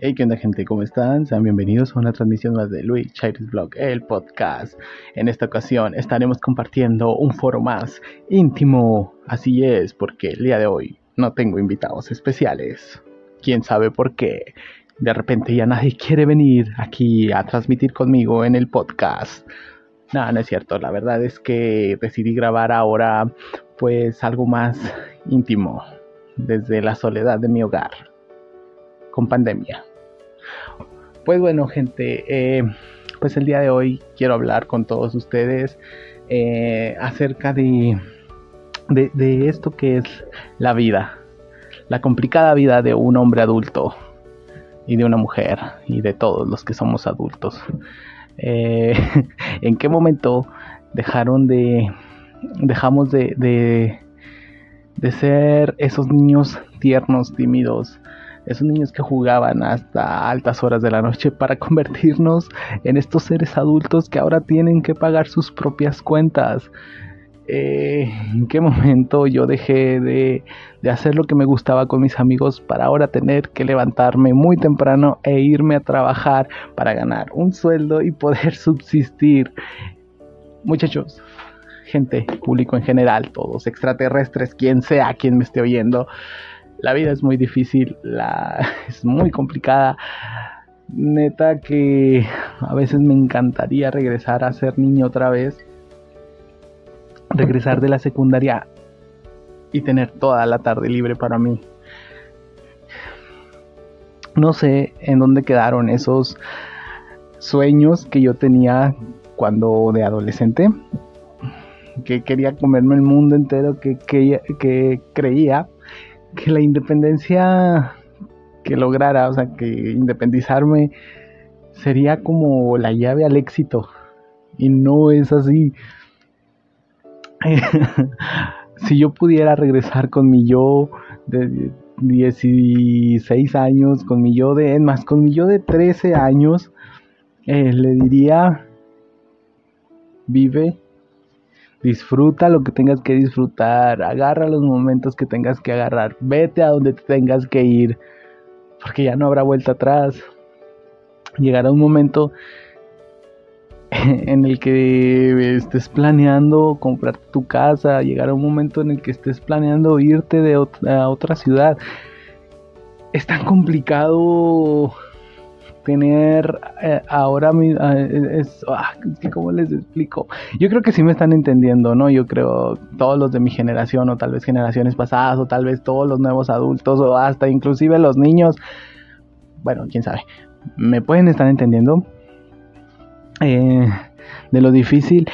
Hey, ¿qué onda gente? ¿Cómo están? Sean bienvenidos a una transmisión más de Luis Chairis Blog, el podcast. En esta ocasión estaremos compartiendo un foro más íntimo. Así es, porque el día de hoy no tengo invitados especiales. ¿Quién sabe por qué? De repente ya nadie quiere venir aquí a transmitir conmigo en el podcast. No, no es cierto. La verdad es que decidí grabar ahora pues algo más íntimo desde la soledad de mi hogar con pandemia. Pues bueno, gente, eh, pues el día de hoy quiero hablar con todos ustedes eh, acerca de, de, esto que es la vida, la complicada vida de un hombre adulto y de una mujer y de todos los que somos adultos. Eh, ¿En qué momento dejaron de, dejamos de, de, de ser esos niños tiernos, tímidos, esos niños que jugaban hasta altas horas de la noche para convertirnos en estos seres adultos que ahora tienen que pagar sus propias cuentas. Eh, ¿En qué momento yo dejé de, de, hacer lo que me gustaba con mis amigos para ahora tener que levantarme muy temprano e irme a trabajar para ganar un sueldo y poder subsistir? Muchachos, gente, público en general, todos extraterrestres, quien sea quien me esté oyendo la vida es muy difícil, la, es muy complicada. Neta que a veces me encantaría regresar a ser niño otra vez. Regresar de la secundaria y tener toda la tarde libre para mí. No sé en dónde quedaron esos sueños que yo tenía cuando de adolescente. Que quería comerme el mundo entero, que, que, que creía que la independencia que lograra, o sea, que independizarme sería como la llave al éxito. Y no es así. si yo pudiera regresar con mi yo de 16 años, con mi yo de, más, con mi yo de 13 años, eh, le diría, vive Disfruta lo que tengas que disfrutar, agarra los momentos que tengas que agarrar, vete a donde tengas que ir, porque ya no habrá vuelta atrás. Llegará un momento en el que estés planeando comprar tu casa, llegará un momento en el que estés planeando irte de a otra ciudad. Es tan complicado tener eh, ahora mismo eh, es, ah, cómo les explico. Yo creo que sí me están entendiendo no yo creo todos los de mi generación o tal vez generaciones pasadas o tal vez todos los nuevos adultos o hasta inclusive los niños bueno quién sabe me pueden estar entendiendo eh, de lo difícil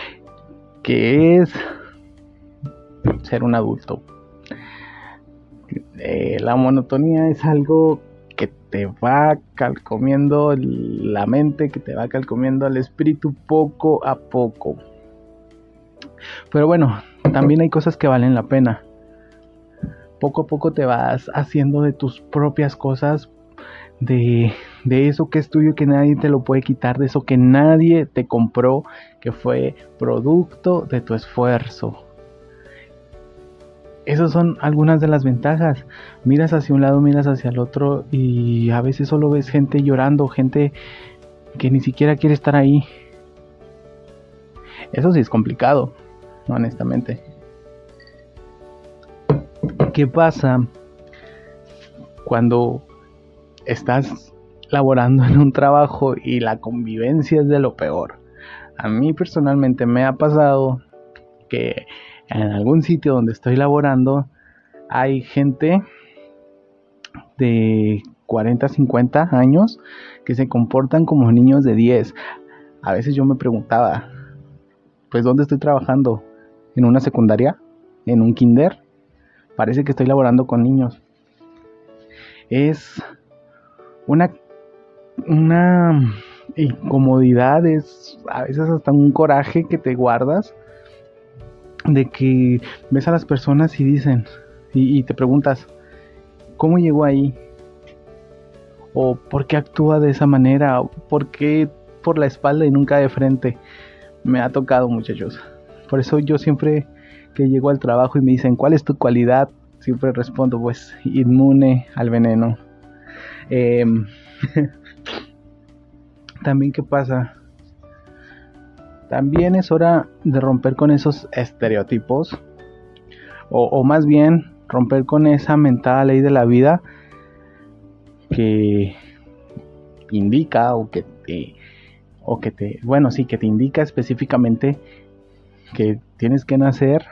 que es ser un adulto. La monotonía es algo te va calcomiendo la mente, que te va calcomiendo el espíritu poco a poco. Pero bueno, también hay cosas que valen la pena. Poco a poco te vas haciendo de tus propias cosas, de, de eso que es tuyo que nadie te lo puede quitar, de eso que nadie te compró, que fue producto de tu esfuerzo. Esas son algunas de las ventajas. Miras hacia un lado, miras hacia el otro y a veces solo ves gente llorando, gente que ni siquiera quiere estar ahí. Eso sí es complicado, honestamente. ¿Qué pasa cuando estás laborando en un trabajo y la convivencia es de lo peor? A mí personalmente me ha pasado que en algún sitio donde estoy laborando hay gente de 40, 50 años que se comportan como niños de 10. A veces yo me preguntaba, pues ¿dónde estoy trabajando? ¿En una secundaria? ¿En un kinder? Parece que estoy laborando con niños. Es una una incomodidad, es a veces hasta un coraje que te guardas de que ves a las personas y dicen, y, te preguntas, ¿cómo llegó ahí? ¿O por qué actúa de esa manera? ¿O ¿Por qué por la espalda y nunca de frente? Me ha tocado, muchachos. Por eso yo siempre que llego al trabajo y me dicen, ¿cuál es tu cualidad? Siempre respondo, pues, inmune al veneno. Em, también, ¿qué pasa? También es hora de romper con esos estereotipos. O, más bien, romper con esa mental ley de la vida que indica o que te, o que te, bueno, sí, que te indica específicamente que tienes que nacer,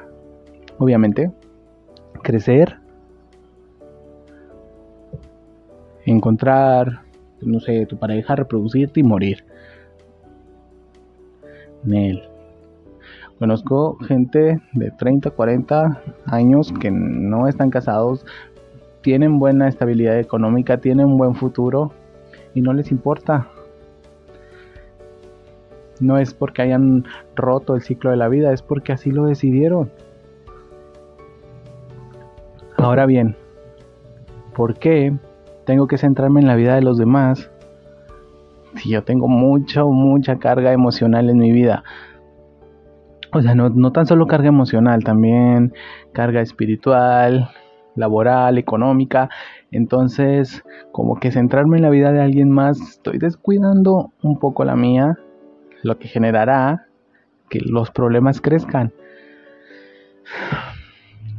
obviamente, crecer, encontrar, no sé, tu pareja, reproducirte y morir. Nel. Conozco gente de 30, 40 años que no están casados, tienen buena estabilidad económica, tienen un buen futuro y no les importa. No es porque hayan roto el ciclo de la vida, es porque así lo decidieron. Ahora bien, ¿por qué tengo que centrarme en la vida de los demás si yo tengo mucha, mucha carga emocional en mi vida? O sea, no, no tan solo carga emocional, también carga espiritual, laboral, económica. Entonces, como que centrarme en la vida de alguien más, estoy descuidando un poco la mía, lo que generará que los problemas crezcan.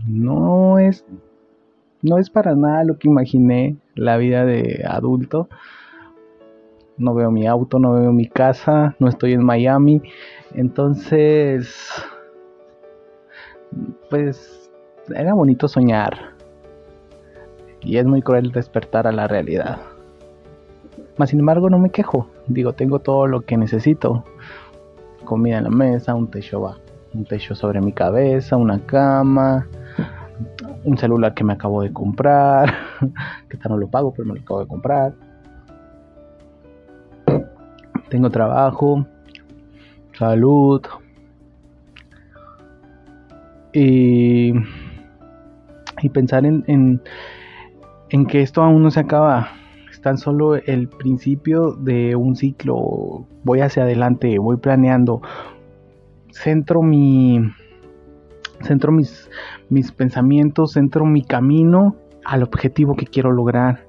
No es no es para nada lo que imaginé la vida de adulto. No veo mi auto, no veo mi casa, no estoy en Miami. Entonces, pues era bonito soñar. Y es muy cruel despertar a la realidad. Mas sin embargo no me quejo. Digo, tengo todo lo que necesito. Comida en la mesa, un techo un techo sobre mi cabeza, una cama, un celular que me acabo de comprar, que tal no lo pago, pero me lo acabo de comprar. Tengo trabajo, salud. Y, y pensar en, en, en que esto aún no se acaba. Es tan solo el principio de un ciclo. Voy hacia adelante, voy planeando. Centro mi, centro mis, mis pensamientos, centro mi camino al objetivo que quiero lograr.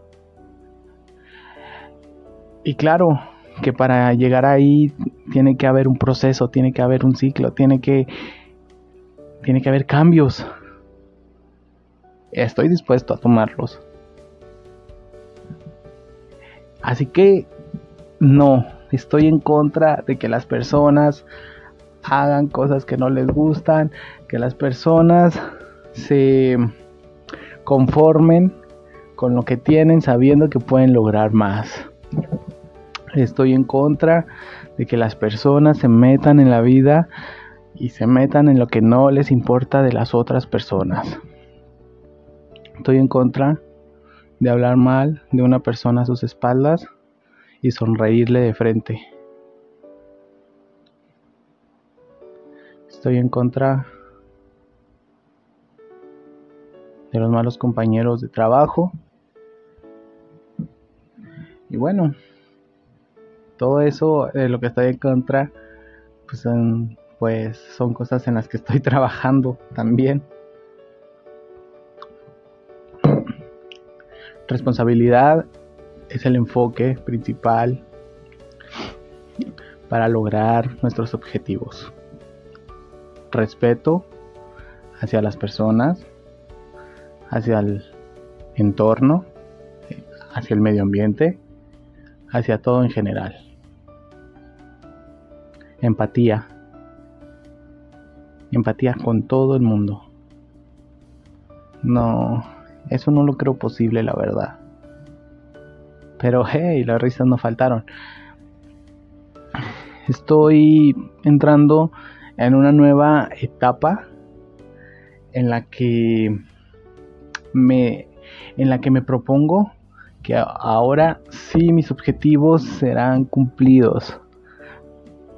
Y claro, que para llegar ahí tiene que haber un proceso, tiene que haber un ciclo, tiene que tiene que haber cambios. Estoy dispuesto a tomarlos. Así que no, estoy en contra de que las personas hagan cosas que no les gustan, que las personas se conformen con lo que tienen sabiendo que pueden lograr más. Estoy en contra de que las personas se metan en la vida y se metan en lo que no les importa de las otras personas. Estoy en contra de hablar mal de una persona a sus espaldas y sonreírle de frente. Estoy en contra de los malos compañeros de trabajo. Y bueno, todo eso de lo que estoy en contra, pues son, pues son cosas en las que estoy trabajando también. Responsabilidad es el enfoque principal para lograr nuestros objetivos respeto hacia las personas, hacia el entorno, hacia el medio ambiente, hacia todo en general. Empatía. Empatía con todo el mundo. No, eso no lo creo posible, la verdad. Pero hey, las risas no faltaron. Estoy entrando en una nueva etapa en la que me en la que me propongo que ahora sí mis objetivos serán cumplidos.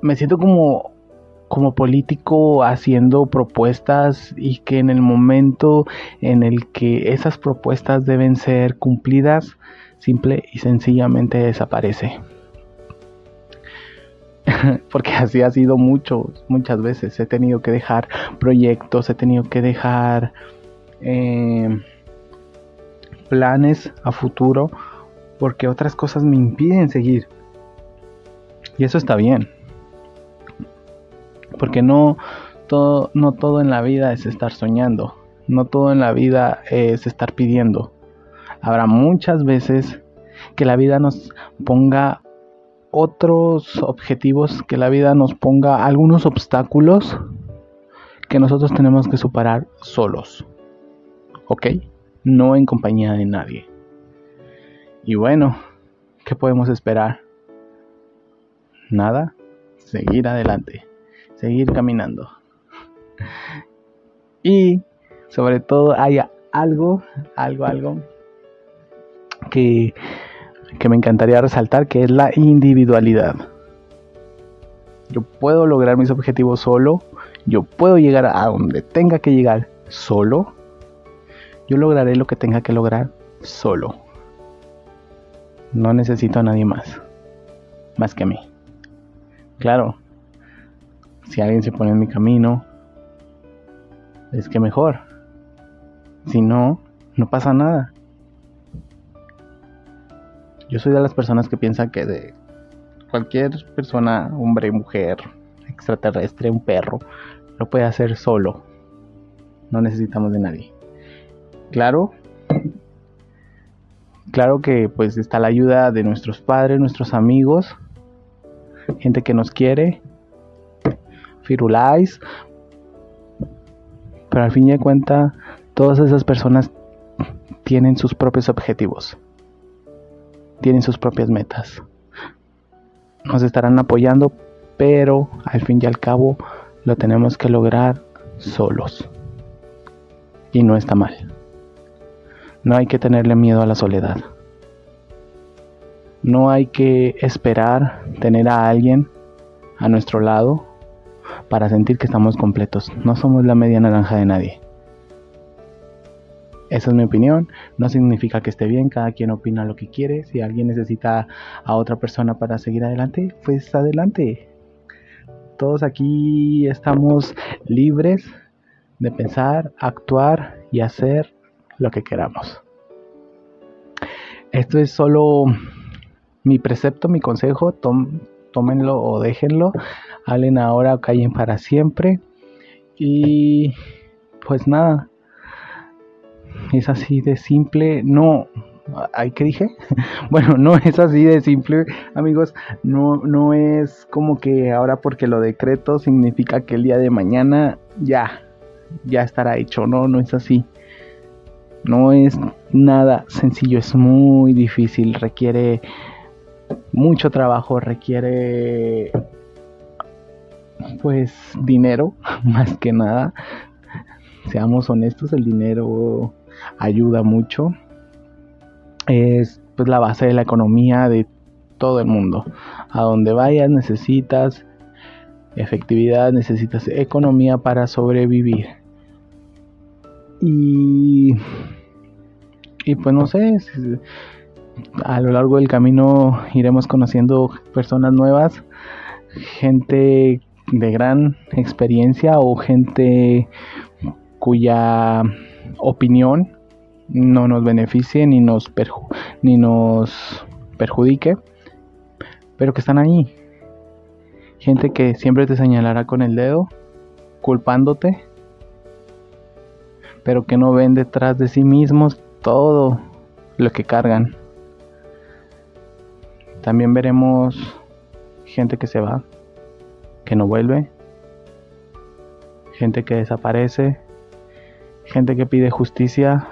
Me siento como como político haciendo propuestas y que en el momento en el que esas propuestas deben ser cumplidas, simple y sencillamente desaparece. porque así ha sido mucho, muchas veces. He tenido que dejar proyectos, he tenido que dejar eh, planes a futuro porque otras cosas me impiden seguir. Y eso está bien. Porque no todo, no todo en la vida es estar soñando. No todo en la vida es estar pidiendo. Habrá muchas veces que la vida nos ponga otros objetivos, que la vida nos ponga algunos obstáculos que nosotros tenemos que superar solos. ¿Ok? No en compañía de nadie. Y bueno, ¿qué podemos esperar? Nada, seguir adelante, seguir caminando. Y sobre todo hay algo, algo, algo que, que me encantaría resaltar, que es la individualidad. Yo puedo lograr mis objetivos solo, yo puedo llegar a donde tenga que llegar solo, yo lograré lo que tenga que lograr solo. No necesito a nadie más, más que a mí. Claro, si alguien se pone en mi camino, es que mejor. Si no, no pasa nada. Yo soy de las personas que piensan que de cualquier persona, hombre, mujer, extraterrestre, un perro, lo puede hacer solo. No necesitamos de nadie. Claro, claro que pues está la ayuda de nuestros padres, nuestros amigos, gente que nos quiere, Firulais, pero al fin y al cuenta, todas esas personas tienen sus propios objetivos, tienen sus propias metas. Nos estarán apoyando, pero al fin y al cabo lo tenemos que lograr solos. Y no está mal. No hay que tenerle miedo a la soledad. No hay que esperar tener a alguien a nuestro lado para sentir que estamos completos. No somos la media naranja de nadie. Esa es mi opinión. No significa que esté bien. Cada quien opina lo que quiere. Si alguien necesita a otra persona para seguir adelante, pues adelante. Todos aquí estamos libres de pensar, actuar y hacer lo que queramos. Esto es solo mi precepto, mi consejo. Tómenlo o déjenlo hablen ahora o callen para siempre. Y pues nada, es así de simple. No, ¿ay qué dije? bueno, no es así de simple, amigos. No, no es como que ahora porque lo decreto significa que el día de mañana ya, ya estará hecho. No, no es así. No es nada sencillo, es muy difícil, requiere mucho trabajo, requiere pues dinero, más que nada. Seamos honestos, el dinero ayuda mucho. Es pues la base de la economía de todo el mundo. A donde vayas necesitas efectividad, necesitas economía para sobrevivir. Y, y pues no sé, a lo largo del camino iremos conociendo personas nuevas, gente de gran experiencia o gente cuya opinión no nos beneficie ni nos, ni nos perjudique, pero que están ahí. Gente que siempre te señalará con el dedo, culpándote, pero que no ven detrás de sí mismos todo lo que cargan. También veremos gente que se va, que no vuelve, gente que desaparece, gente que pide justicia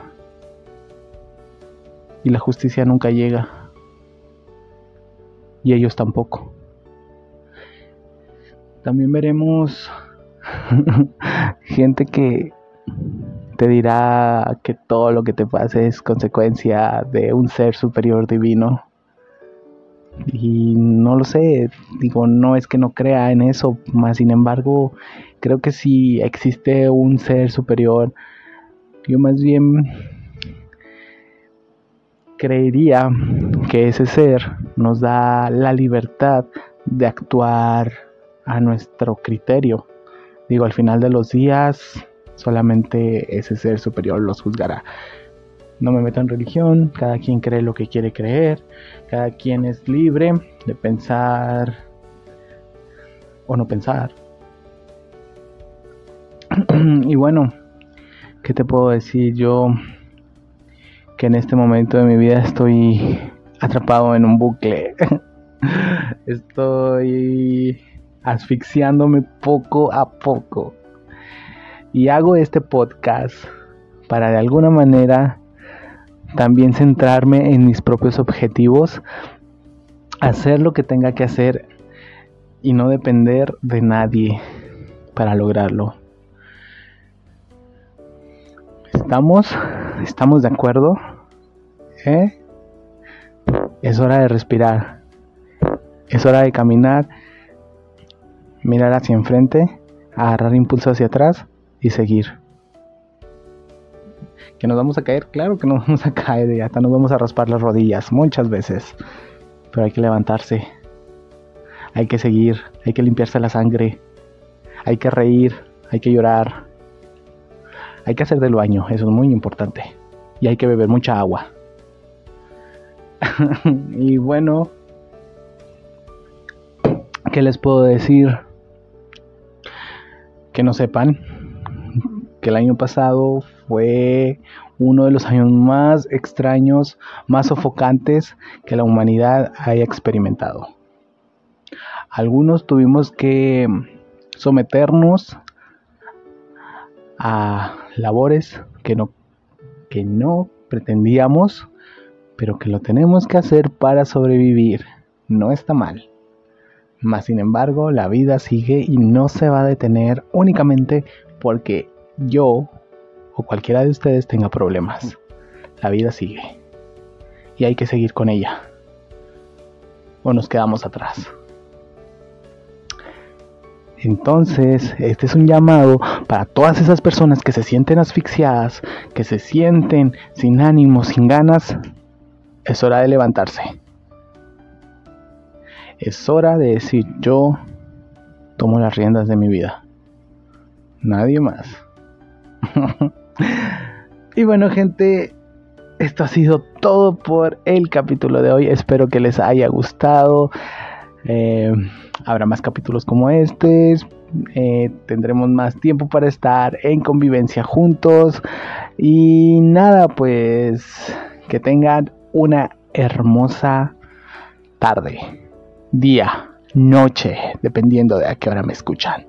y la justicia nunca llega y ellos tampoco. También veremos gente que te dirá que todo lo que te pase es consecuencia de un ser superior divino y no lo sé, digo, no es que no crea en eso, más sin embargo, creo que si existe un ser superior, yo más bien creería que ese ser nos da la libertad de actuar a nuestro criterio. Digo, al final de los días, solamente ese ser superior los juzgará. No me meto en religión, cada quien cree lo que quiere creer, cada quien es libre de pensar o no pensar. y bueno, ¿qué te puedo decir? Yo que en este momento de mi vida estoy atrapado en un bucle. estoy asfixiándome poco a poco. Y hago este podcast para de alguna manera también centrarme en mis propios objetivos, hacer lo que tenga que hacer y no depender de nadie para lograrlo. ¿Estamos? ¿Estamos de acuerdo? ¿Eh? Es hora de respirar. Es hora de caminar, mirar hacia enfrente, agarrar impulso hacia atrás y seguir. Que nos vamos a caer, claro que nos vamos a caer y hasta nos vamos a raspar las rodillas muchas veces. Pero hay que levantarse. Hay que seguir, hay que limpiarse la sangre. Hay que reír, hay que llorar. Hay que hacer del baño, eso es muy importante. Y hay que beber mucha agua. y bueno, ¿qué les puedo decir? Que no sepan que el año pasado fue uno de los años más extraños, más sofocantes que la humanidad haya experimentado. Algunos tuvimos que someternos a labores que no, que no pretendíamos, pero que lo tenemos que hacer para sobrevivir. No está mal. Mas sin embargo, la vida sigue y no se va a detener únicamente porque yo o cualquiera de ustedes tenga problemas. La vida sigue. Y hay que seguir con ella. O nos quedamos atrás. Entonces, este es un llamado para todas esas personas que se sienten asfixiadas, que se sienten sin ánimo, sin ganas. Es hora de levantarse. Es hora de decir yo tomo las riendas de mi vida. Nadie más. y bueno gente, esto ha sido todo por el capítulo de hoy. Espero que les haya gustado. Eh, habrá más capítulos como este. Tendremos más tiempo para estar en convivencia juntos. Y nada, pues que tengan una hermosa tarde, día, noche, dependiendo de a qué hora me escuchan.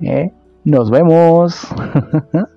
¿Eh? Nos vemos.